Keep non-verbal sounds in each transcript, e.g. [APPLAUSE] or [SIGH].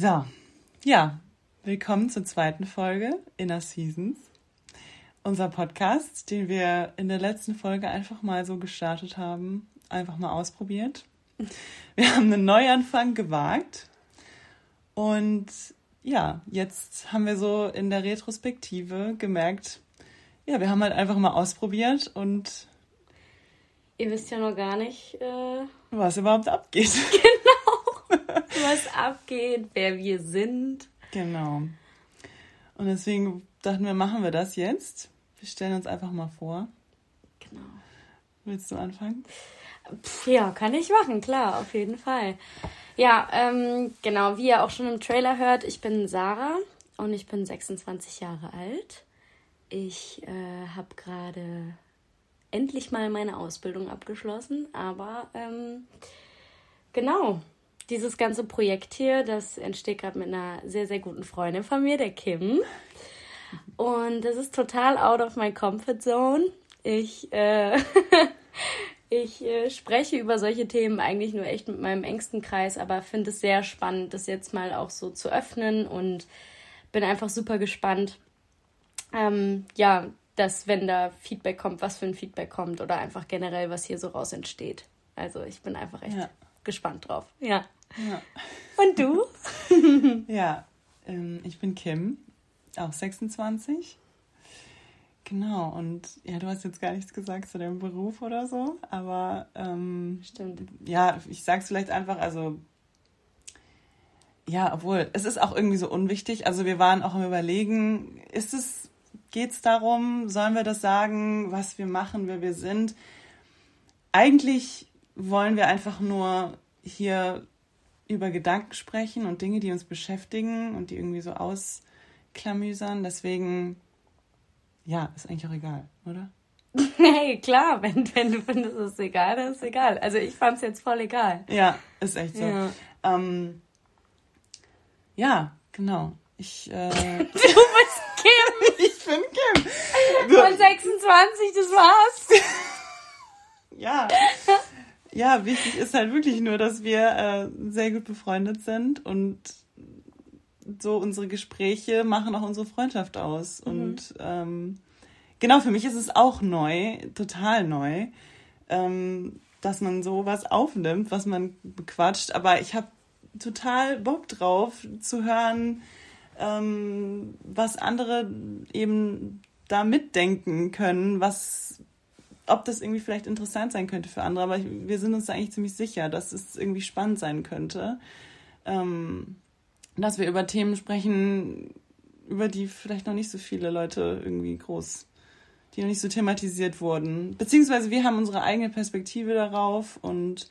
So, ja, willkommen zur zweiten Folge Inner Seasons. Unser Podcast, den wir in der letzten Folge einfach mal so gestartet haben, einfach mal ausprobiert. Wir haben einen Neuanfang gewagt und ja, jetzt haben wir so in der Retrospektive gemerkt, ja, wir haben halt einfach mal ausprobiert und ihr wisst ja noch gar nicht, äh, was überhaupt abgeht. [LAUGHS] [LAUGHS] Was abgeht, wer wir sind. Genau. Und deswegen dachten wir, machen wir das jetzt. Wir stellen uns einfach mal vor. Genau. Willst du anfangen? Ja, kann ich machen, klar, auf jeden Fall. Ja, ähm, genau, wie ihr auch schon im Trailer hört, ich bin Sarah und ich bin 26 Jahre alt. Ich äh, habe gerade endlich mal meine Ausbildung abgeschlossen, aber ähm, genau, dieses ganze Projekt hier, das entsteht gerade mit einer sehr, sehr guten Freundin von mir, der Kim. Und das ist total out of my comfort zone. Ich, äh, [LAUGHS] ich äh, spreche über solche Themen eigentlich nur echt mit meinem engsten Kreis, aber finde es sehr spannend, das jetzt mal auch so zu öffnen und bin einfach super gespannt. Ähm, ja, dass wenn da Feedback kommt, was für ein Feedback kommt oder einfach generell, was hier so raus entsteht. Also ich bin einfach echt ja. gespannt drauf. Ja. Ja. Und du? [LAUGHS] ja, ähm, ich bin Kim, auch 26. Genau, und ja, du hast jetzt gar nichts gesagt zu deinem Beruf oder so, aber ähm, stimmt. Ja, ich sag's vielleicht einfach, also ja, obwohl, es ist auch irgendwie so unwichtig. Also wir waren auch am überlegen, ist es geht es darum, sollen wir das sagen, was wir machen, wer wir sind. Eigentlich wollen wir einfach nur hier über Gedanken sprechen und Dinge, die uns beschäftigen und die irgendwie so ausklamüsern. Deswegen, ja, ist eigentlich auch egal, oder? [LAUGHS] Hey, klar, wenn, wenn du findest, es ist egal, dann ist es egal. Also ich fand es jetzt voll egal. Ja, ist echt so. Ja, ähm, ja genau. Ich, äh, [LAUGHS] du bist Kim. [LAUGHS] ich bin Kim. Von 26, das war's. ja. Ja, wichtig ist halt wirklich nur, dass wir äh, sehr gut befreundet sind und so unsere Gespräche machen auch unsere Freundschaft aus. Mhm. Und ähm, genau, für mich ist es auch neu, total neu, ähm, dass man sowas aufnimmt, was man bequatscht. Aber ich habe total Bock drauf zu hören, ähm, was andere eben da mitdenken können, was, ob das irgendwie vielleicht interessant sein könnte für andere. Aber wir sind uns da eigentlich ziemlich sicher, dass es irgendwie spannend sein könnte. Ähm, dass wir über Themen sprechen, über die vielleicht noch nicht so viele Leute irgendwie groß, die noch nicht so thematisiert wurden. Beziehungsweise wir haben unsere eigene Perspektive darauf und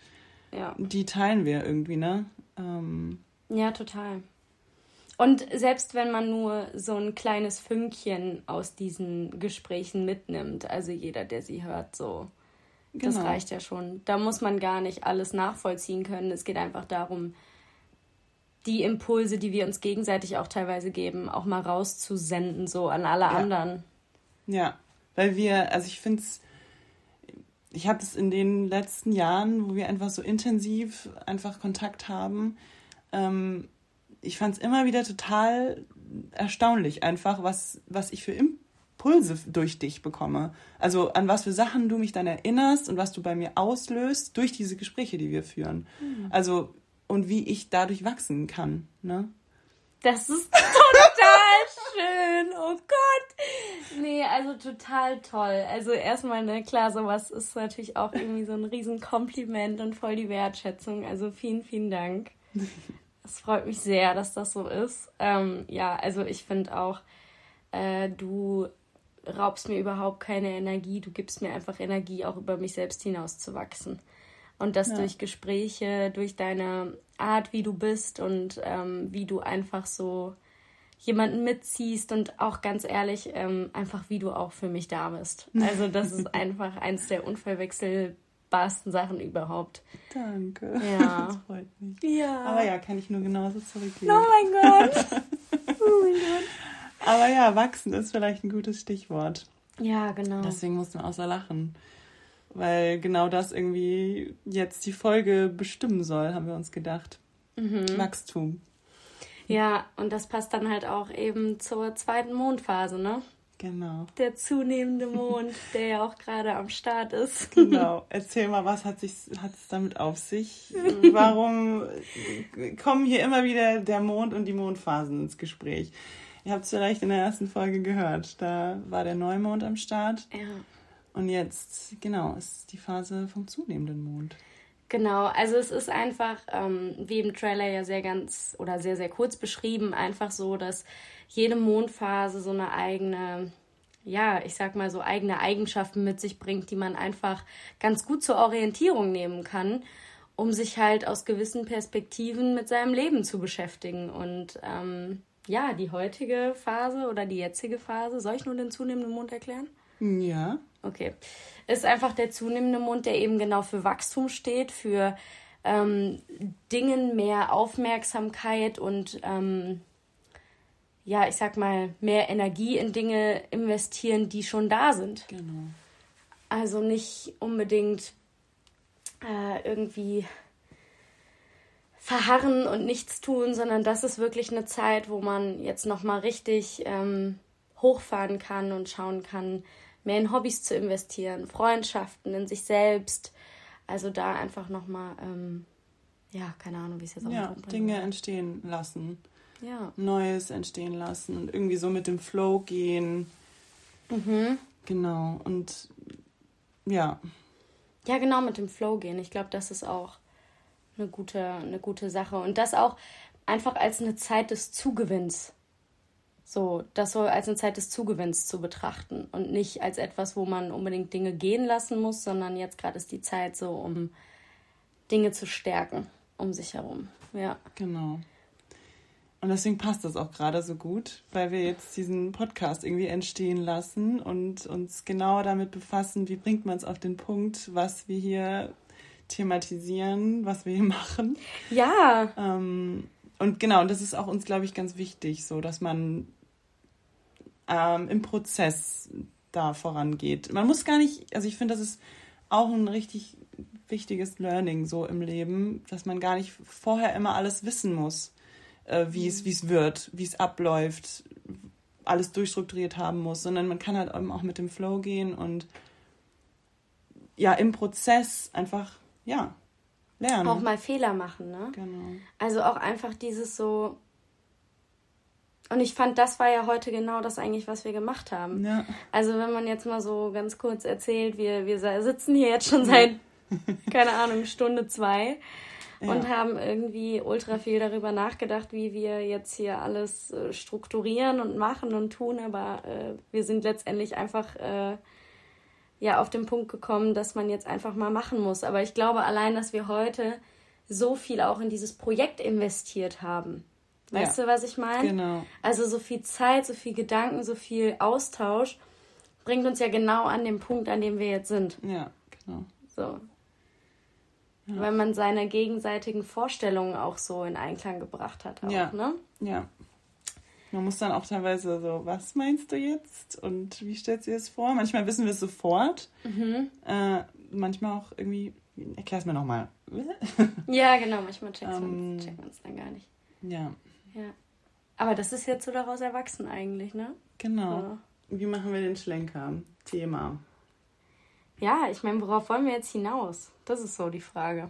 ja. die teilen wir irgendwie, ne? Ähm, ja, total. Und selbst wenn man nur so ein kleines Fünkchen aus diesen Gesprächen mitnimmt, also jeder, der sie hört, so, genau. das reicht ja schon. Da muss man gar nicht alles nachvollziehen können. Es geht einfach darum, die Impulse, die wir uns gegenseitig auch teilweise geben, auch mal rauszusenden, so an alle ja. anderen. Ja, weil wir, also ich finde es, ich habe es in den letzten Jahren, wo wir einfach so intensiv einfach Kontakt haben, ähm, ich fand es immer wieder total erstaunlich, einfach, was, was ich für Impulse durch dich bekomme. Also an was für Sachen du mich dann erinnerst und was du bei mir auslöst durch diese Gespräche, die wir führen. Mhm. Also und wie ich dadurch wachsen kann. Ne? Das ist [LAUGHS] total schön. Oh Gott. Nee, also total toll. Also erstmal, ne, klar, sowas ist natürlich auch irgendwie so ein Riesenkompliment und voll die Wertschätzung. Also vielen, vielen Dank. [LAUGHS] Es freut mich sehr, dass das so ist. Ähm, ja, also ich finde auch, äh, du raubst mir überhaupt keine Energie. Du gibst mir einfach Energie, auch über mich selbst hinaus zu wachsen. Und das ja. durch Gespräche, durch deine Art, wie du bist und ähm, wie du einfach so jemanden mitziehst und auch ganz ehrlich, ähm, einfach wie du auch für mich da bist. Also das ist [LAUGHS] einfach eins der unverwechselbaren spaßigsten Sachen überhaupt. Danke. Ja. [LAUGHS] Das freut mich. Ja. Aber ja, kann ich nur genauso zurückgeben. Oh mein Gott. [LAUGHS] oh mein Gott. Aber ja, wachsen ist vielleicht ein gutes Stichwort. Ja, genau. Deswegen mussten wir so lachen. Weil genau das irgendwie jetzt die Folge bestimmen soll, haben wir uns gedacht. Mhm. Wachstum. Ja, und das passt dann halt auch eben zur zweiten Mondphase, ne? Genau. Der zunehmende Mond, [LAUGHS] der ja auch gerade am Start ist. Genau. Erzähl mal, was hat, sich, hat es damit auf sich? Warum kommen hier immer wieder der Mond und die Mondphasen ins Gespräch? Ihr habt es vielleicht in der ersten Folge gehört. Da war der Neumond am Start. Ja. Und jetzt, genau, ist die Phase vom zunehmenden Mond. Genau, also es ist einfach, ähm, wie im Trailer ja sehr ganz oder sehr, sehr kurz beschrieben, einfach so, dass jede Mondphase so eine eigene, ja, ich sag mal so eigene Eigenschaften mit sich bringt, die man einfach ganz gut zur Orientierung nehmen kann, um sich halt aus gewissen Perspektiven mit seinem Leben zu beschäftigen. Und ähm, ja, die heutige Phase oder die jetzige Phase, soll ich nur den zunehmenden Mond erklären? Ja. Okay. Ist einfach der zunehmende Mond, der eben genau für Wachstum steht, für ähm, Dingen mehr Aufmerksamkeit und ähm, ja, ich sag mal, mehr Energie in Dinge investieren, die schon da sind. Genau. Also nicht unbedingt äh, irgendwie verharren und nichts tun, sondern das ist wirklich eine Zeit, wo man jetzt nochmal richtig ähm, hochfahren kann und schauen kann, mehr in Hobbys zu investieren, Freundschaften, in sich selbst. Also da einfach nochmal, ähm, ja, keine Ahnung, wie es jetzt auch Ja, Dinge entstehen lassen. Ja. Neues entstehen lassen und irgendwie so mit dem Flow gehen. Mhm. Genau. Und ja. Ja, genau, mit dem Flow gehen. Ich glaube, das ist auch eine gute, eine gute Sache. Und das auch einfach als eine Zeit des Zugewinns. So, das so als eine Zeit des Zugewinns zu betrachten und nicht als etwas, wo man unbedingt Dinge gehen lassen muss, sondern jetzt gerade ist die Zeit so, um Dinge zu stärken um sich herum. Ja. Genau. Und deswegen passt das auch gerade so gut, weil wir jetzt diesen Podcast irgendwie entstehen lassen und uns genau damit befassen, wie bringt man es auf den Punkt, was wir hier thematisieren, was wir hier [LAUGHS] machen. Ja. Ähm, und genau, und das ist auch uns, glaube ich, ganz wichtig, so dass man ähm, im Prozess da vorangeht. Man muss gar nicht, also ich finde, das ist auch ein richtig wichtiges Learning so im Leben, dass man gar nicht vorher immer alles wissen muss, äh, wie es wie es wird, wie es abläuft, alles durchstrukturiert haben muss, sondern man kann halt eben auch mit dem Flow gehen und ja im Prozess einfach ja lernen. Auch mal Fehler machen, ne? Genau. Also auch einfach dieses so. Und ich fand, das war ja heute genau das eigentlich, was wir gemacht haben. Ja. Also wenn man jetzt mal so ganz kurz erzählt, wir, wir sitzen hier jetzt schon seit, keine Ahnung, Stunde zwei und Ja. haben irgendwie ultra viel darüber nachgedacht, wie wir jetzt hier alles äh, strukturieren und machen und tun, aber äh, wir sind letztendlich einfach äh, ja auf den Punkt gekommen, dass man jetzt einfach mal machen muss. Aber ich glaube allein, dass wir heute so viel auch in dieses Projekt investiert haben. Weißt Ja. du, was ich meine? Genau. Also so viel Zeit, so viel Gedanken, so viel Austausch bringt uns ja genau an den Punkt, an dem wir jetzt sind. Ja, genau. So. Weil man seine gegenseitigen Vorstellungen auch so in Einklang gebracht hat. Auch, Ja. ne? Ja. Man muss dann auch teilweise so, was meinst du jetzt? Und wie stellst du dir das vor? Manchmal wissen wir es sofort. Mhm. Äh, manchmal auch irgendwie, erklär es mir nochmal. [LAUGHS] Ja, genau, manchmal checkt Ähm. man es dann gar nicht. ja, Ja. Aber das ist jetzt so daraus erwachsen eigentlich, ne? genau. Ja. Wie machen wir den Schlenker? Thema. Ja, ich meine, worauf wollen wir jetzt hinaus? Das ist so die Frage.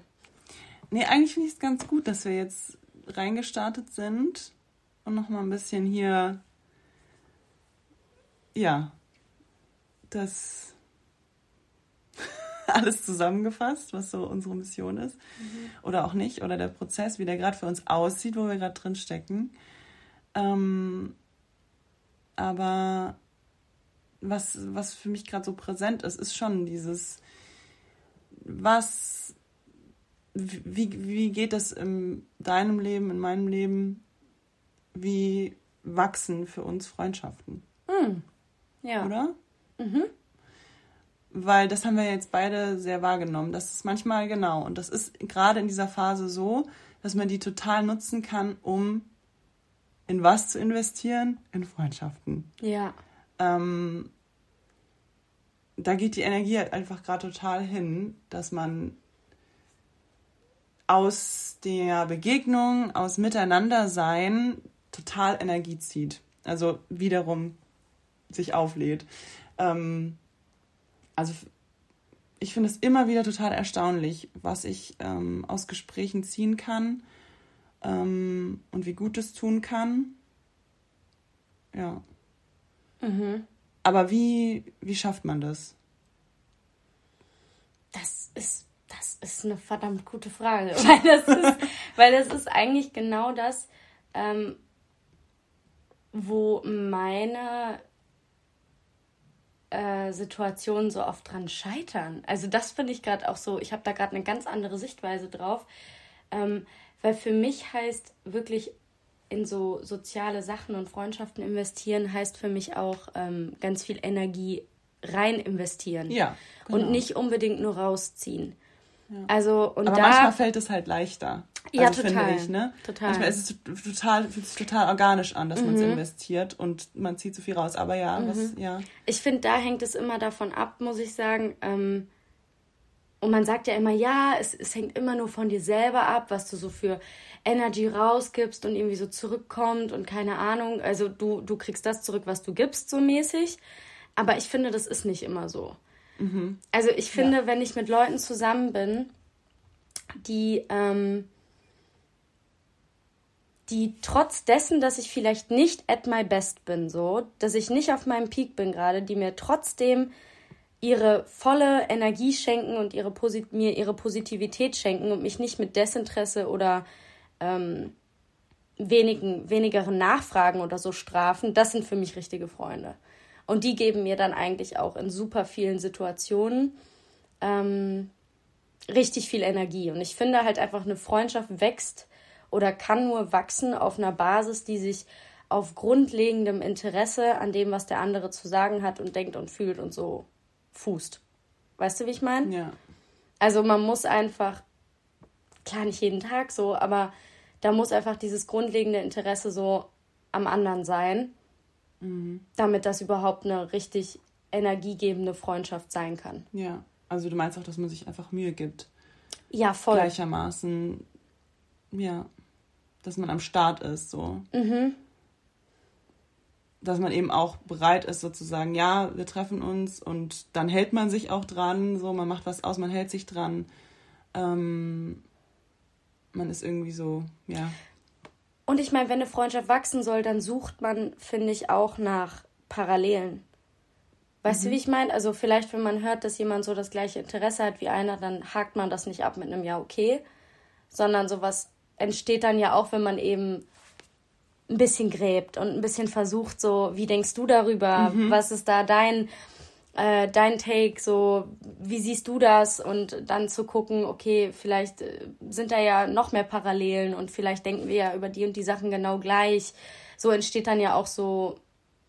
Nee, eigentlich finde ich es ganz gut, dass wir jetzt reingestartet sind und nochmal ein bisschen hier, ja, das [LAUGHS] alles zusammengefasst, was so unsere Mission ist. Oder auch nicht, oder der Prozess, wie der gerade für uns aussieht, wo wir gerade drin stecken. Ähm, aber was, was für mich gerade so präsent ist, ist schon dieses, was wie, wie geht das in deinem Leben, in meinem Leben? Wie wachsen für uns Freundschaften, Ja. oder? Weil das haben wir jetzt beide sehr wahrgenommen. Das ist manchmal genau. Und das ist gerade in dieser Phase so, dass man die total nutzen kann, um in was zu investieren? In Freundschaften. Ja. Ähm, da geht die Energie halt einfach gerade total hin, dass man aus der Begegnung, aus Miteinandersein total Energie zieht. Also wiederum sich auflädt. Ähm, also ich finde es immer wieder total erstaunlich, was ich ähm, aus Gesprächen ziehen kann ähm, und wie gut es tun kann. Ja. Mhm. Aber wie, wie schafft man das? Das ist, das ist eine verdammt gute Frage, [LAUGHS] weil das ist, weil das ist eigentlich genau das, ähm, wo meine äh, Situationen so oft dran scheitern. Also das finde ich gerade auch so, ich habe da gerade eine ganz andere Sichtweise drauf, ähm, weil für mich heißt wirklich in so soziale Sachen und Freundschaften investieren, heißt für mich auch ähm, ganz viel Energie rein investieren. Ja. Genau. Und nicht unbedingt nur rausziehen. Ja. Also, und Aber da, manchmal fällt es halt leichter. Ja, also, total. Ich, ne? total. Manchmal ist es total, fühlt sich total organisch an, dass mhm. man es investiert und man zieht zu viel raus. Aber ja, mhm. was, ja. Ich finde, da hängt es immer davon ab, muss ich sagen. Ähm, und man sagt ja immer, ja, es, es hängt immer nur von dir selber ab, was du so für Energy rausgibst und irgendwie so zurückkommt und keine Ahnung. Also du, du kriegst das zurück, was du gibst, so mäßig. Aber ich finde, das ist nicht immer so. Mhm. Also ich finde, ja. wenn ich mit Leuten zusammen bin, die, ähm, die trotz dessen, dass ich vielleicht nicht at my best bin, so, dass ich nicht auf meinem Peak bin gerade, die mir trotzdem ihre volle Energie schenken und ihre mir ihre Positivität schenken und mich nicht mit Desinteresse oder ähm, wenigen, wenigeren Nachfragen oder so strafen, das sind für mich richtige Freunde. Und die geben mir dann eigentlich auch in super vielen Situationen ähm, richtig viel Energie. Und ich finde halt einfach, eine Freundschaft wächst oder kann nur wachsen auf einer Basis, die sich auf grundlegendem Interesse an dem, was der andere zu sagen hat und denkt und fühlt und so fußt. Weißt du, wie ich meine? Ja. Also man muss einfach, klar nicht jeden Tag so, aber da muss einfach dieses grundlegende Interesse so am anderen sein. Mhm. Damit das überhaupt eine richtig energiegebende Freundschaft sein kann. Ja, also du meinst auch, dass man sich einfach Mühe gibt. Ja, voll. Gleichermaßen, ja, dass man am Start ist, so. Mhm. Dass man eben auch bereit ist, sozusagen, ja, wir treffen uns und dann hält man sich auch dran, so, man macht was aus, man hält sich dran. Ähm, man ist irgendwie so, ja. Und ich meine, wenn eine Freundschaft wachsen soll, dann sucht man, finde ich, auch nach Parallelen. Weißt mhm. du, wie ich meine? Also vielleicht, wenn man hört, dass jemand so das gleiche Interesse hat wie einer, dann hakt man das nicht ab mit einem Ja, okay, sondern sowas entsteht dann ja auch, wenn man eben ein bisschen gräbt und ein bisschen versucht, so, wie denkst du darüber? Mhm. Was ist da dein äh, dein Take, so wie siehst du das und dann zu gucken, okay, vielleicht äh, sind da ja noch mehr Parallelen und vielleicht denken wir ja über die und die Sachen genau gleich. So entsteht dann ja auch so,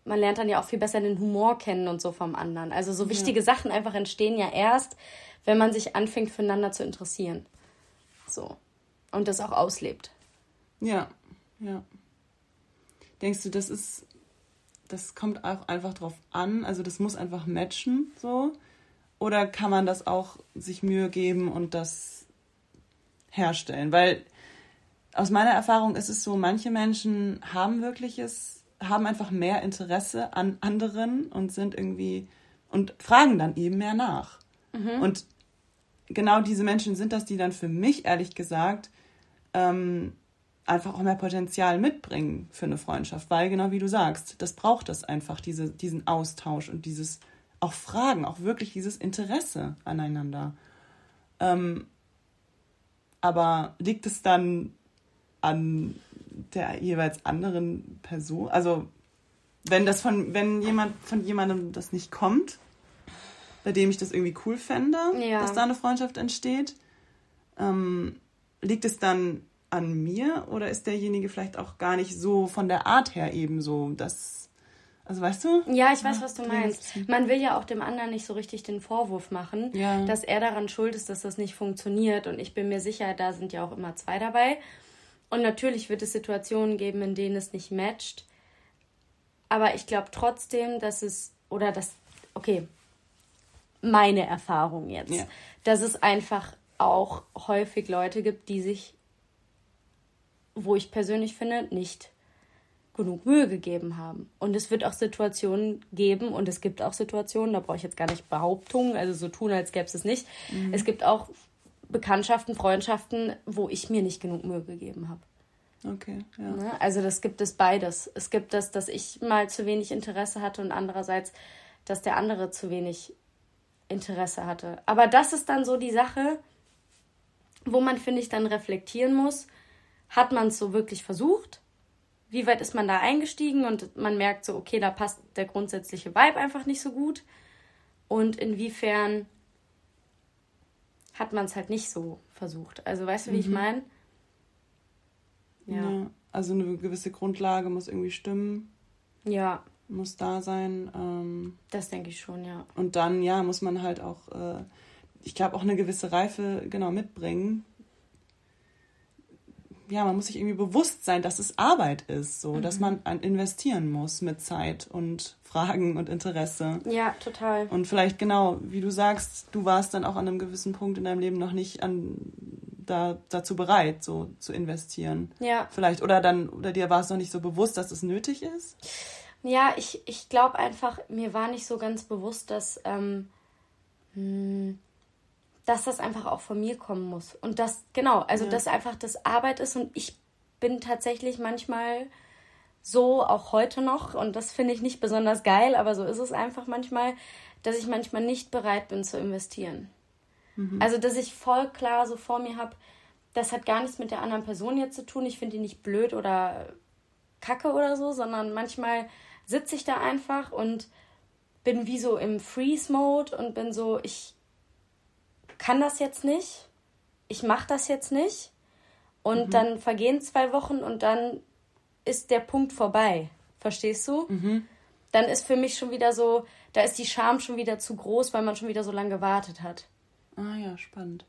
man lernt dann ja auch viel besser den Humor kennen und so vom anderen. Also so wichtige Sachen einfach entstehen ja erst, wenn man sich anfängt füreinander zu interessieren. So. Und das auch auslebt. Ja, ja. Denkst du, das ist das kommt auch einfach drauf an. Also das muss einfach matchen so. Oder kann man das auch sich Mühe geben und das herstellen? Weil aus meiner Erfahrung ist es so, manche Menschen haben wirkliches, haben einfach mehr Interesse an anderen und sind irgendwie und fragen dann eben mehr nach. Mhm. Und genau diese Menschen sind das, die dann für mich ehrlich gesagt ähm, einfach auch mehr Potenzial mitbringen für eine Freundschaft, weil genau wie du sagst, das braucht es einfach, diese, diesen Austausch und dieses auch Fragen, auch wirklich dieses Interesse aneinander. Ähm, aber liegt es dann an der jeweils anderen Person? Also wenn das von, wenn jemand von jemandem das nicht kommt, bei dem ich das irgendwie cool fände, ja. dass da eine Freundschaft entsteht, ähm, liegt es dann an mir oder ist derjenige vielleicht auch gar nicht so von der Art her eben so, dass. Also weißt du? Ja, ich weiß, was du meinst. Man will ja auch dem anderen nicht so richtig den Vorwurf machen, ja. dass er daran schuld ist, dass das nicht funktioniert. Und ich bin mir sicher, da sind ja auch immer zwei dabei. Und natürlich wird es Situationen geben, in denen es nicht matcht. Aber ich glaube trotzdem, dass es, oder das, okay, meine Erfahrung jetzt, ja. dass es einfach auch häufig Leute gibt, die sich wo ich persönlich finde, nicht genug Mühe gegeben haben. Und es wird auch Situationen geben und es gibt auch Situationen, da brauche ich jetzt gar nicht Behauptungen, also so tun, als gäbe es es nicht. Mhm. Es gibt auch Bekanntschaften, Freundschaften, wo ich mir nicht genug Mühe gegeben habe. Okay, ja. Ne? Also das gibt es beides. Es gibt das, dass ich mal zu wenig Interesse hatte und andererseits, dass der andere zu wenig Interesse hatte. Aber das ist dann so die Sache, wo man, finde ich, dann reflektieren muss. Hat man es so wirklich versucht? wie weit ist man da eingestiegen und man merkt so, okay, da passt der grundsätzliche Vibe einfach nicht so gut. Und inwiefern hat man es halt nicht so versucht. Also weißt du, wie mhm. ich meine? Ja. ja. Also eine gewisse Grundlage muss irgendwie stimmen. Ja. Muss da sein. Ähm, das denke ich schon, ja. Und dann, ja, muss man halt auch, äh, ich glaube, auch eine gewisse Reife genau mitbringen, ja, man muss sich irgendwie bewusst sein, dass es Arbeit ist, so, mhm. dass man investieren muss mit Zeit und Fragen und Interesse. Ja, total. Und vielleicht genau, wie du sagst, du warst dann auch an einem gewissen Punkt in deinem Leben noch nicht an, da, dazu bereit, so zu investieren. Ja. Vielleicht, oder dann, oder dir war es noch nicht so bewusst, dass es nötig ist? Ja, ich, ich glaube einfach, mir war nicht so ganz bewusst, dass, ähm, hm, dass das einfach auch von mir kommen muss. Und das, genau, also ja. dass einfach das Arbeit ist und ich bin tatsächlich manchmal so, auch heute noch, und das finde ich nicht besonders geil, aber so ist es einfach manchmal, dass ich manchmal nicht bereit bin zu investieren. Mhm. Also, dass ich voll klar so vor mir habe, das hat gar nichts mit der anderen Person jetzt zu tun. Ich finde die nicht blöd oder kacke oder so, sondern manchmal sitze ich da einfach und bin wie so im Freeze-Mode und bin so, ich kann das jetzt nicht, ich mache das jetzt nicht. Und mhm. dann vergehen zwei Wochen und dann ist der Punkt vorbei. Verstehst du? Mhm. Dann ist für mich schon wieder so, da ist die Scham schon wieder zu groß, weil man schon wieder so lange gewartet hat. Ah ja, spannend.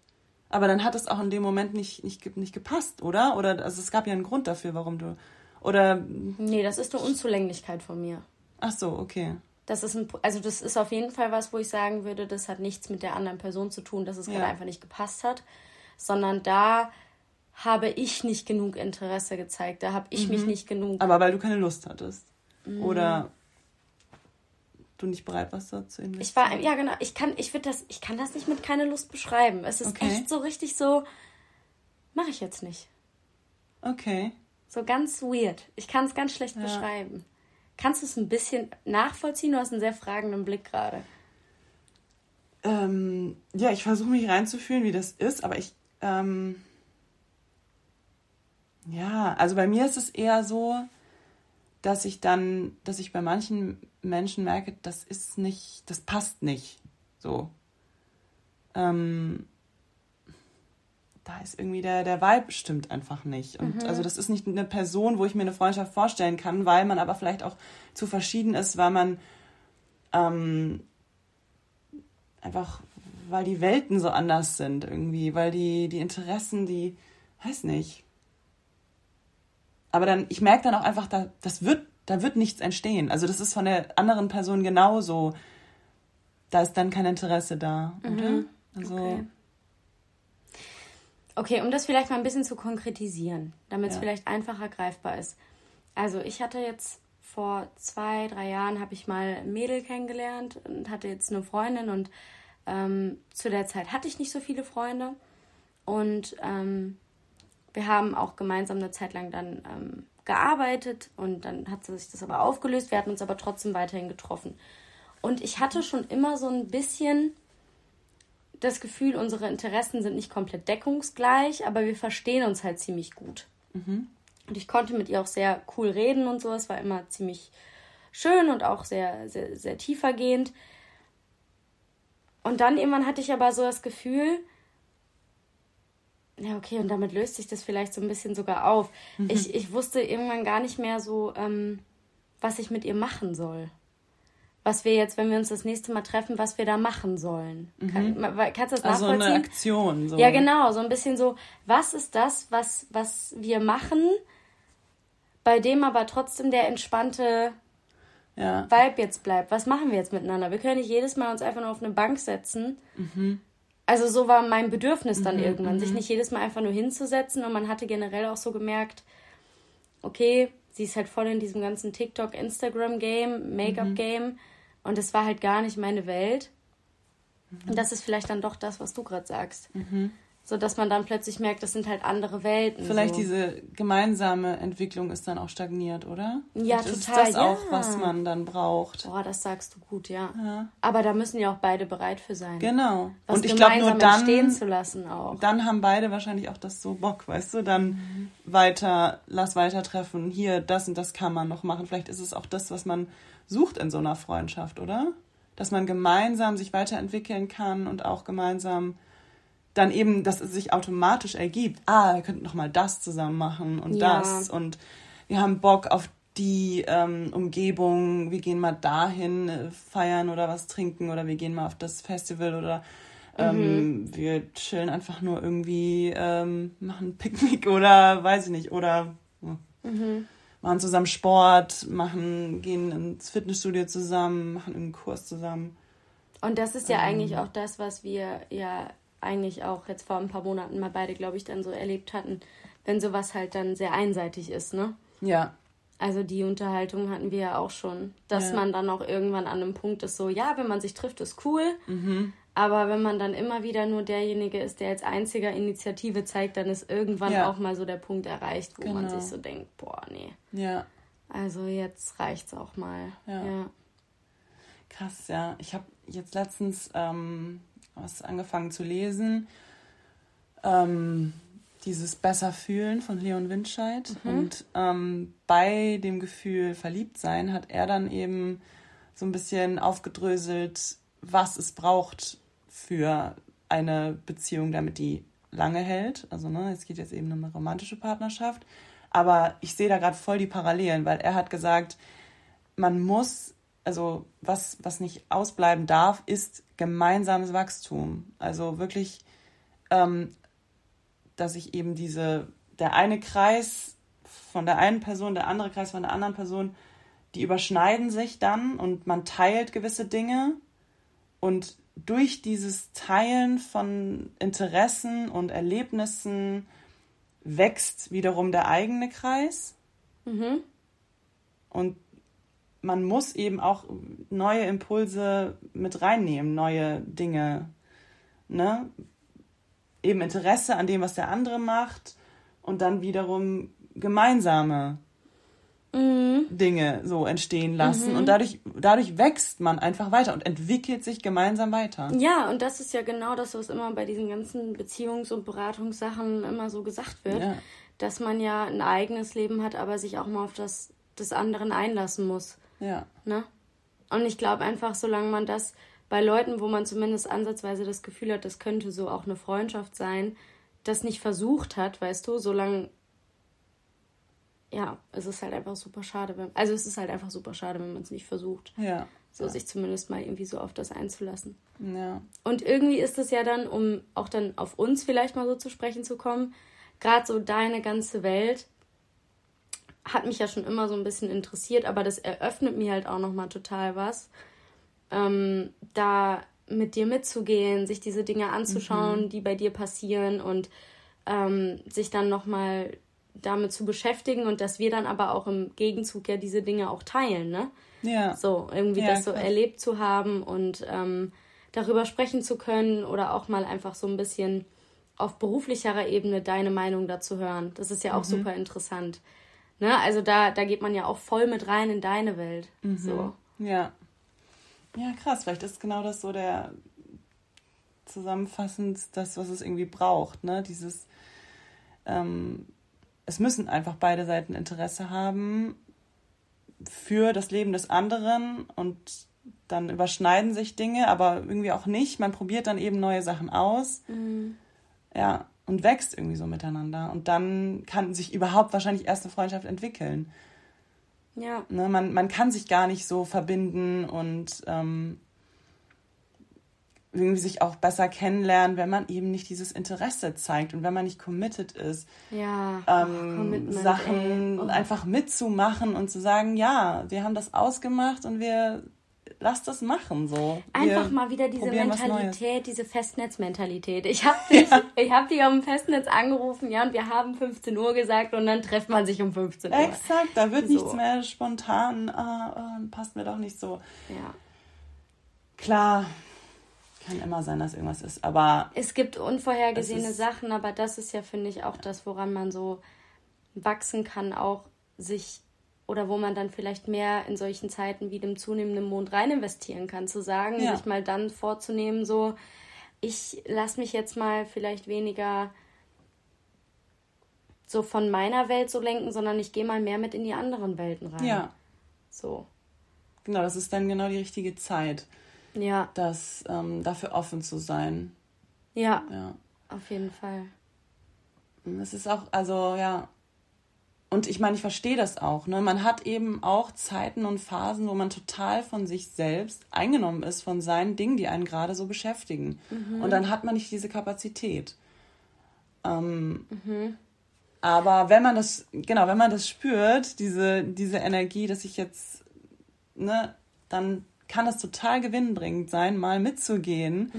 Aber dann hat es auch in dem Moment nicht, nicht, nicht gepasst, oder? Oder also es gab ja einen Grund dafür, warum du. Oder. Nee, das ist eine Unzulänglichkeit von mir. Ach so, okay. Das ist ein, also das ist auf jeden Fall was, wo ich sagen würde, das hat nichts mit der anderen Person zu tun, dass es ja. gerade einfach nicht gepasst hat, sondern da habe ich nicht genug Interesse gezeigt, da habe ich mhm. mich nicht genug. Aber weil du keine Lust hattest. Mhm. Oder du nicht bereit warst, da zu investieren. Ich war, ja genau, ich kann, ich das, ich kann das nicht mit keine Lust beschreiben. Es ist okay. echt so richtig so, mache ich jetzt nicht. Okay. So ganz weird. Ich kann es ganz schlecht ja. beschreiben. Kannst du es ein bisschen nachvollziehen? Du hast einen sehr fragenden Blick gerade. Ähm, ja, ich versuche mich reinzufühlen, wie das ist, aber ich. Ähm, ja, also bei mir ist es eher so, dass ich dann, dass ich bei manchen Menschen merke, das ist nicht, das passt nicht. So. Ähm, ist irgendwie der, der Vibe stimmt einfach nicht. Und mhm. also das ist nicht eine Person, wo ich mir eine Freundschaft vorstellen kann, weil man aber vielleicht auch zu verschieden ist, weil man ähm, einfach, weil die Welten so anders sind irgendwie, weil die, die Interessen, die, weiß nicht. Aber dann, ich merke dann auch einfach, da, das wird, da wird nichts entstehen. Also das ist von der anderen Person genauso. Da ist dann kein Interesse da, mhm. oder? Also. Okay. Okay, um das vielleicht mal ein bisschen zu konkretisieren, damit es ja. vielleicht einfacher greifbar ist. Also ich hatte jetzt vor zwei, drei Jahren habe ich mal ein Mädel kennengelernt und hatte jetzt eine Freundin und ähm, zu der Zeit hatte ich nicht so viele Freunde und ähm, wir haben auch gemeinsam eine Zeit lang dann ähm, gearbeitet und dann hat sich das aber aufgelöst. Wir hatten uns aber trotzdem weiterhin getroffen. Und ich hatte schon immer so ein bisschen das Gefühl, unsere Interessen sind nicht komplett deckungsgleich, aber wir verstehen uns halt ziemlich gut. Mhm. Und ich konnte mit ihr auch sehr cool reden und so. Es war immer ziemlich schön und auch sehr, sehr, sehr tiefergehend. Und dann irgendwann hatte ich aber so das Gefühl, ja, okay, und damit löst sich das vielleicht so ein bisschen sogar auf. Mhm. Ich, ich wusste irgendwann gar nicht mehr so, ähm, was ich mit ihr machen soll was wir jetzt, wenn wir uns das nächste Mal treffen, was wir da machen sollen. Mhm. Kann, kannst du das also nachvollziehen? eine Aktion. So. Ja, genau. So ein bisschen so, was ist das, was, was wir machen, bei dem aber trotzdem der entspannte ja. Vibe jetzt bleibt. Was machen wir jetzt miteinander? Wir können nicht jedes Mal uns einfach nur auf eine Bank setzen. Mhm. Also so war mein Bedürfnis dann mhm, irgendwann, sich mhm. nicht jedes Mal einfach nur hinzusetzen. Und man hatte generell auch so gemerkt, okay, die ist halt voll in diesem ganzen TikTok, Instagram-Game, Make-up-Game. Und es war halt gar nicht meine Welt. Mhm. Und das ist vielleicht dann doch das, was du gerade sagst. Mhm so dass man dann plötzlich merkt, das sind halt andere Welten. Vielleicht so. diese gemeinsame Entwicklung ist dann auch stagniert, oder? Ja, Und total. Ist das ja. auch, was man dann braucht? Boah, das sagst du gut, ja. ja. Aber da müssen ja auch beide bereit für sein. Genau. Was Und ich glaube nur dann stehen zu lassen auch. Dann haben beide wahrscheinlich auch das so Bock, weißt du, dann mhm. weiter, lass weiter treffen. Hier, das und das kann man noch machen. Vielleicht ist es auch das, was man sucht in so einer Freundschaft, oder? Dass man gemeinsam sich weiterentwickeln kann und auch gemeinsam dann eben, dass es sich automatisch ergibt. Ah, wir könnten noch mal das zusammen machen und ja. das und wir haben Bock auf die ähm, Umgebung. Wir gehen mal dahin äh, feiern oder was trinken oder wir gehen mal auf das Festival oder ähm, mhm. wir chillen einfach nur irgendwie, ähm, machen Picknick oder weiß ich nicht oder mhm. machen zusammen Sport, machen gehen ins Fitnessstudio zusammen, machen einen Kurs zusammen. Und das ist ja ähm. eigentlich auch das, was wir ja eigentlich auch jetzt vor ein paar Monaten mal beide, glaube ich, dann so erlebt hatten, wenn sowas halt dann sehr einseitig ist, ne? Ja. Also die Unterhaltung hatten wir ja auch schon, dass ja. man dann auch irgendwann an einem Punkt ist, so, ja, wenn man sich trifft, ist cool. Mhm. Aber wenn man dann immer wieder nur derjenige ist, der als einziger Initiative zeigt, dann ist irgendwann ja. auch mal so der Punkt erreicht, wo genau. man sich so denkt, boah, nee. Ja. Also jetzt reicht's auch mal. Ja. ja. Krass, ja. Ich habe jetzt letztens ähm, was angefangen zu lesen. Ähm, dieses Besser fühlen von Leon Windscheid. Mhm. Und ähm, bei dem Gefühl verliebt sein hat er dann eben so ein bisschen aufgedröselt, was es braucht für eine Beziehung, damit die lange hält. Also ne, es geht jetzt eben um eine romantische Partnerschaft. Aber ich sehe da gerade voll die Parallelen, weil er hat gesagt, man muss also was, was nicht ausbleiben darf, ist gemeinsames Wachstum. Also wirklich, ähm, dass ich eben diese, der eine Kreis von der einen Person, der andere Kreis von der anderen Person, die überschneiden sich dann und man teilt gewisse Dinge und durch dieses Teilen von Interessen und Erlebnissen wächst wiederum der eigene Kreis. Mhm. Und man muss eben auch neue Impulse mit reinnehmen, neue Dinge. Ne? Eben Interesse an dem, was der andere macht und dann wiederum gemeinsame mhm. Dinge so entstehen lassen. Mhm. Und dadurch, dadurch wächst man einfach weiter und entwickelt sich gemeinsam weiter. Ja, und das ist ja genau das, was immer bei diesen ganzen Beziehungs- und Beratungssachen immer so gesagt wird. Ja. Dass man ja ein eigenes Leben hat, aber sich auch mal auf das des anderen einlassen muss. Ja. Ne? Und ich glaube einfach, solange man das bei Leuten, wo man zumindest ansatzweise das Gefühl hat, das könnte so auch eine Freundschaft sein, das nicht versucht hat, weißt du, solange ja, es ist halt einfach super schade, wenn, also es ist halt einfach super schade, wenn man es nicht versucht. Ja. So ja. sich zumindest mal irgendwie so auf das einzulassen. Ja. Und irgendwie ist es ja dann, um auch dann auf uns vielleicht mal so zu sprechen zu kommen, gerade so deine ganze Welt hat mich ja schon immer so ein bisschen interessiert, aber das eröffnet mir halt auch nochmal total was. Ähm, da mit dir mitzugehen, sich diese Dinge anzuschauen, mhm. die bei dir passieren und ähm, sich dann nochmal damit zu beschäftigen und dass wir dann aber auch im Gegenzug ja diese Dinge auch teilen, ne? Ja. So, irgendwie ja, das so krass. erlebt zu haben und ähm, darüber sprechen zu können oder auch mal einfach so ein bisschen auf beruflicherer Ebene deine Meinung dazu hören. Das ist ja auch mhm. super interessant. Ne? Also da, da geht man ja auch voll mit rein in deine Welt. Mhm. So. Ja. Ja, krass. Vielleicht ist genau das so der zusammenfassend das, was es irgendwie braucht. Ne? Dieses, ähm, es müssen einfach beide Seiten Interesse haben für das Leben des anderen und dann überschneiden sich Dinge, aber irgendwie auch nicht. Man probiert dann eben neue Sachen aus. Mhm. Ja, und wächst irgendwie so miteinander. Und dann kann sich überhaupt wahrscheinlich erst eine Freundschaft entwickeln. Ja. Ne, man, man kann sich gar nicht so verbinden und ähm, irgendwie sich auch besser kennenlernen, wenn man eben nicht dieses Interesse zeigt und wenn man nicht committed ist, ja, ähm, Sachen oh. einfach mitzumachen und zu sagen, ja, wir haben das ausgemacht und wir lass das machen so. Einfach Wir mal wieder diese. Mentalität, diese Festnetzmentalität. Ich habe dich, ich hab dich auf dem Festnetz angerufen, ja, und wir haben 15 Uhr gesagt und dann trifft man sich um 15 Uhr. Exakt, da wird So. nichts mehr spontan, ah, ah, passt mir doch nicht so. Ja. Klar, kann immer sein, dass irgendwas ist, aber Es gibt unvorhergesehene Es ist- Sachen, aber das ist ja, finde ich, auch das, woran man so wachsen kann, auch sich oder wo man dann vielleicht mehr in solchen Zeiten wie dem zunehmenden Mond rein investieren kann, zu sagen, Ja. sich mal dann vorzunehmen, so, ich lasse mich jetzt mal vielleicht weniger so von meiner Welt so lenken, sondern ich gehe mal mehr mit in die anderen Welten rein. ja, So. genau, das ist dann genau die richtige Zeit, Ja, das ähm, dafür offen zu sein. ja, Ja. auf jeden Fall. Es ist auch, also ja. Und ich meine, ich verstehe das auch. Ne? Man hat eben auch Zeiten und Phasen, wo man total von sich selbst eingenommen ist, von seinen Dingen, die einen gerade so beschäftigen. Und dann hat man nicht diese Kapazität. Ähm, Aber wenn man das, genau, wenn man das spürt, diese, diese Energie, dass ich jetzt, ne, dann kann das total gewinnbringend sein, mal mitzugehen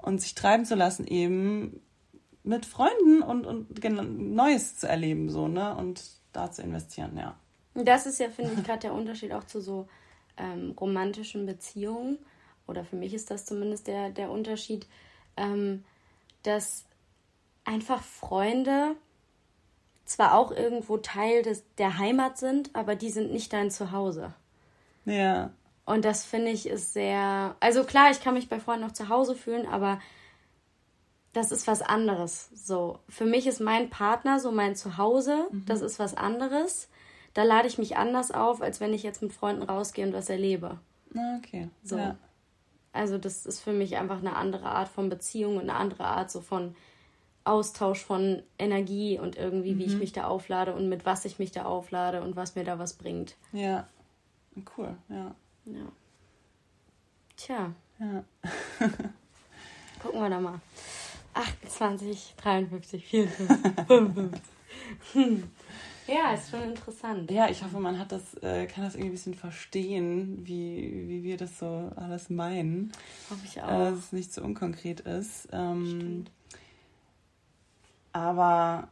und sich treiben zu lassen, eben mit Freunden und, und Neues zu erleben, so, ne? Und da zu investieren, ja. Das ist ja, finde ich, gerade der Unterschied auch zu so ähm, romantischen Beziehungen. Oder für mich ist das zumindest der, der Unterschied, ähm, dass einfach Freunde zwar auch irgendwo Teil des, der Heimat sind, aber die sind nicht dein Zuhause. Ja, Und das finde ich ist sehr. Also klar, ich kann mich bei Freunden noch zu Hause fühlen, aber das ist was anderes. So, für mich ist mein Partner so mein Zuhause. Das ist was anderes. Da lade ich mich anders auf, als wenn ich jetzt mit Freunden rausgehe und was erlebe. okay. So. Ja. Also das ist für mich einfach eine andere Art von Beziehung und eine andere Art so von Austausch von Energie und irgendwie, wie ich mich da auflade und mit was ich mich da auflade und was mir da was bringt. ja. Cool, ja. Ja. Tja. Ja. [LAUGHS] Gucken wir da mal. 28, 53, 54, 55. Hm. Ja, ist schon interessant. Ja, ich hoffe, man hat das, äh, kann das irgendwie ein bisschen verstehen, wie, wie wir das so alles meinen. Hoffe ich Äh, auch. dass es nicht so unkonkret ist. Ähm, aber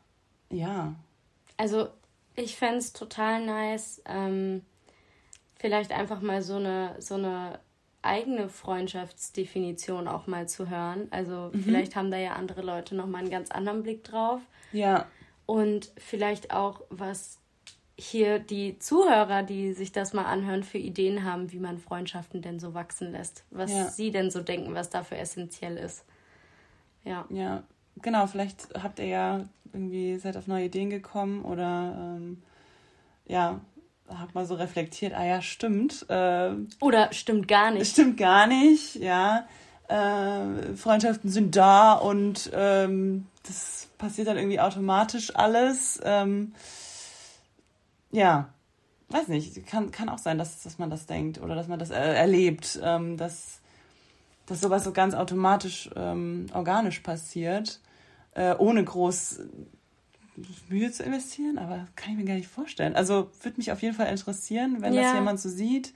ja, Also, ich fände es total nice, ähm, vielleicht einfach mal so eine, so eine eigene Freundschaftsdefinition auch mal zu hören. Also, vielleicht haben da ja andere Leute nochmal einen ganz anderen Blick drauf. ja, Und vielleicht auch, was hier die Zuhörer, die sich das mal anhören, für Ideen haben, wie man Freundschaften denn so wachsen lässt. Was Ja. sie denn so denken, was dafür essentiell ist. Ja. ja, genau, vielleicht habt ihr ja irgendwie, seid auf neue Ideen gekommen oder ähm, ja, habt mal so reflektiert, ah ja, stimmt, äh, Oder stimmt gar nicht. stimmt gar nicht, ja. Äh, Freundschaften sind da und ähm, das passiert dann irgendwie automatisch alles. Ähm, ja, weiß nicht, kann, kann auch sein, dass, dass man das denkt oder dass man das äh, erlebt, ähm, dass, dass sowas so ganz automatisch, ähm, organisch passiert, äh, ohne groß Mühe zu investieren, aber kann ich mir gar nicht vorstellen. Also würde mich auf jeden Fall interessieren, wenn Ja. das jemand so sieht.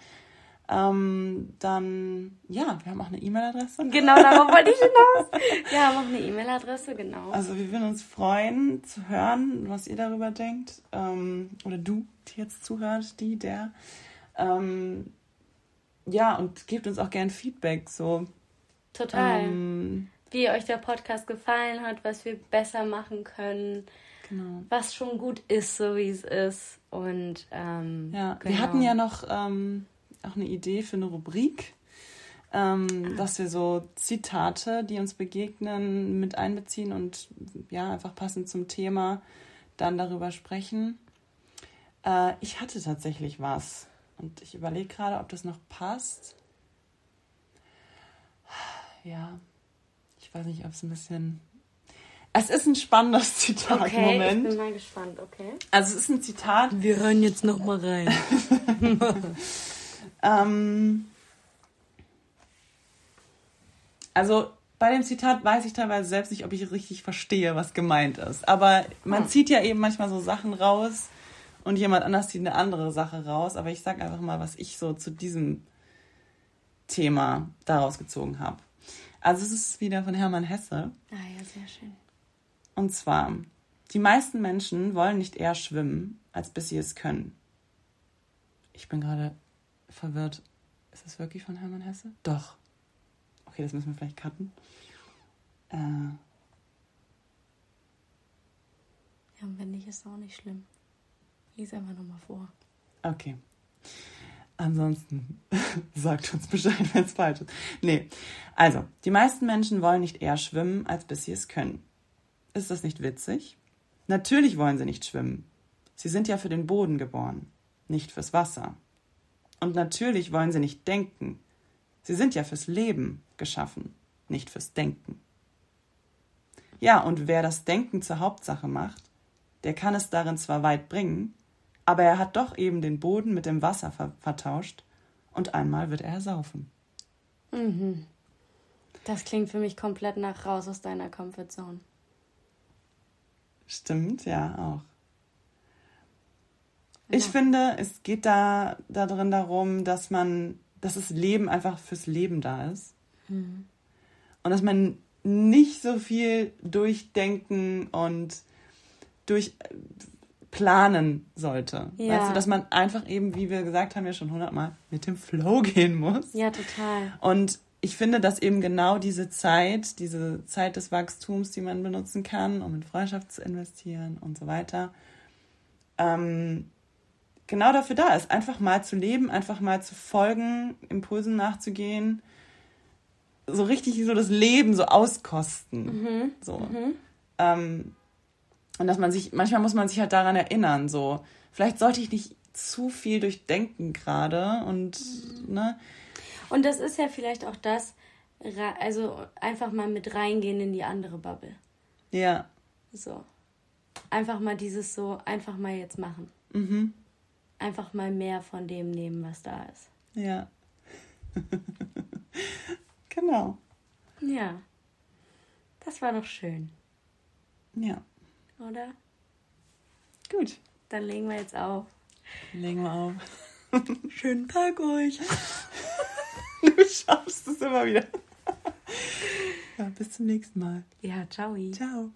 Ähm, dann, ja, wir haben auch eine E-Mail-Adresse. Genau, darauf wollte ich hinaus. Ja, noch eine E-Mail-Adresse, genau. Also wir würden uns freuen zu hören, was ihr darüber denkt. Ähm, oder du, die jetzt zuhört, die, der. Ähm, ja, und gebt uns auch gern Feedback. So. Total. Ähm, Wie euch der Podcast gefallen hat, was wir besser machen können, genau. was schon gut ist, so wie es ist. Und ähm, Ja, genau. wir hatten ja noch ähm, auch eine Idee für eine Rubrik, ähm, dass wir so Zitate, die uns begegnen, mit einbeziehen und ja, einfach passend zum Thema dann darüber sprechen. Äh, ich hatte tatsächlich was und ich überlege gerade, ob das noch passt. Ja, ich weiß nicht, ob es ein bisschen. Es ist ein spannendes [LAUGHS] Zitat Okay, ich Moment. bin mal gespannt, okay. Also es ist ein Zitat, Wir hören jetzt noch mal rein. [LAUGHS] Ähm, also bei dem Zitat weiß ich teilweise selbst nicht, ob ich richtig verstehe, was gemeint ist. Aber man Hm. zieht ja eben manchmal so Sachen raus und jemand anders zieht eine andere Sache raus. Aber ich sag einfach mal, was ich so zu diesem Thema daraus gezogen habe. Also es ist wieder von Hermann Hesse. Ah ja, sehr schön. Und zwar, die meisten Menschen wollen nicht eher schwimmen, als bis sie es können. Ich bin gerade verwirrt. Ist das wirklich von Hermann Hesse? Doch. Okay, das müssen wir vielleicht cutten. Äh, Ja, und wenn nicht, ist es auch nicht schlimm. Lies einfach nochmal vor. Okay. Ansonsten [LAUGHS] sagt uns Bescheid, wenn es falsch ist. Nee. Also, die meisten Menschen wollen nicht eher schwimmen, als bis sie es können. Ist das nicht witzig? Natürlich wollen sie nicht schwimmen. Sie sind ja für den Boden geboren, nicht fürs Wasser. Und natürlich wollen sie nicht denken. Sie sind ja fürs Leben geschaffen, nicht fürs Denken. Ja, und wer das Denken zur Hauptsache macht, der kann es darin zwar weit bringen, aber er hat doch eben den Boden mit dem Wasser ver vertauscht und einmal wird er saufen. Mhm. Das klingt für mich komplett nach raus aus deiner Comfortzone. Stimmt, ja, auch. Ich finde, es geht da darin darum, dass man, dass das Leben einfach fürs Leben da ist. Mhm. Und dass man nicht so viel durchdenken und durch planen sollte. Ja. Weißt du, dass man einfach eben, wie wir gesagt haben, ja schon hundertmal mit dem Flow gehen muss. Ja, total. Und ich finde, dass eben genau diese Zeit, diese Zeit des Wachstums, die man benutzen kann, um in Freundschaft zu investieren und so weiter, ähm, genau dafür da ist. Einfach mal zu leben, einfach mal zu folgen, Impulsen nachzugehen, so richtig so das Leben so auskosten. So. Ähm, und dass man sich, manchmal muss man sich halt daran erinnern, so, vielleicht sollte ich nicht zu viel durchdenken gerade und, ne, Und das ist ja vielleicht auch das, also einfach mal mit reingehen in die andere Bubble. ja, So. Einfach mal dieses so, einfach mal jetzt machen. mhm, Einfach mal mehr von dem nehmen, was da ist. ja. [LAUGHS] genau, Ja. Das war doch schön, ja, oder? gut. Dann legen wir jetzt auf. Legen wir auf. Schönen Tag euch. [LAUGHS] Du schaffst es immer wieder. Ja, bis zum nächsten Mal. Ja, ciao. Ciao.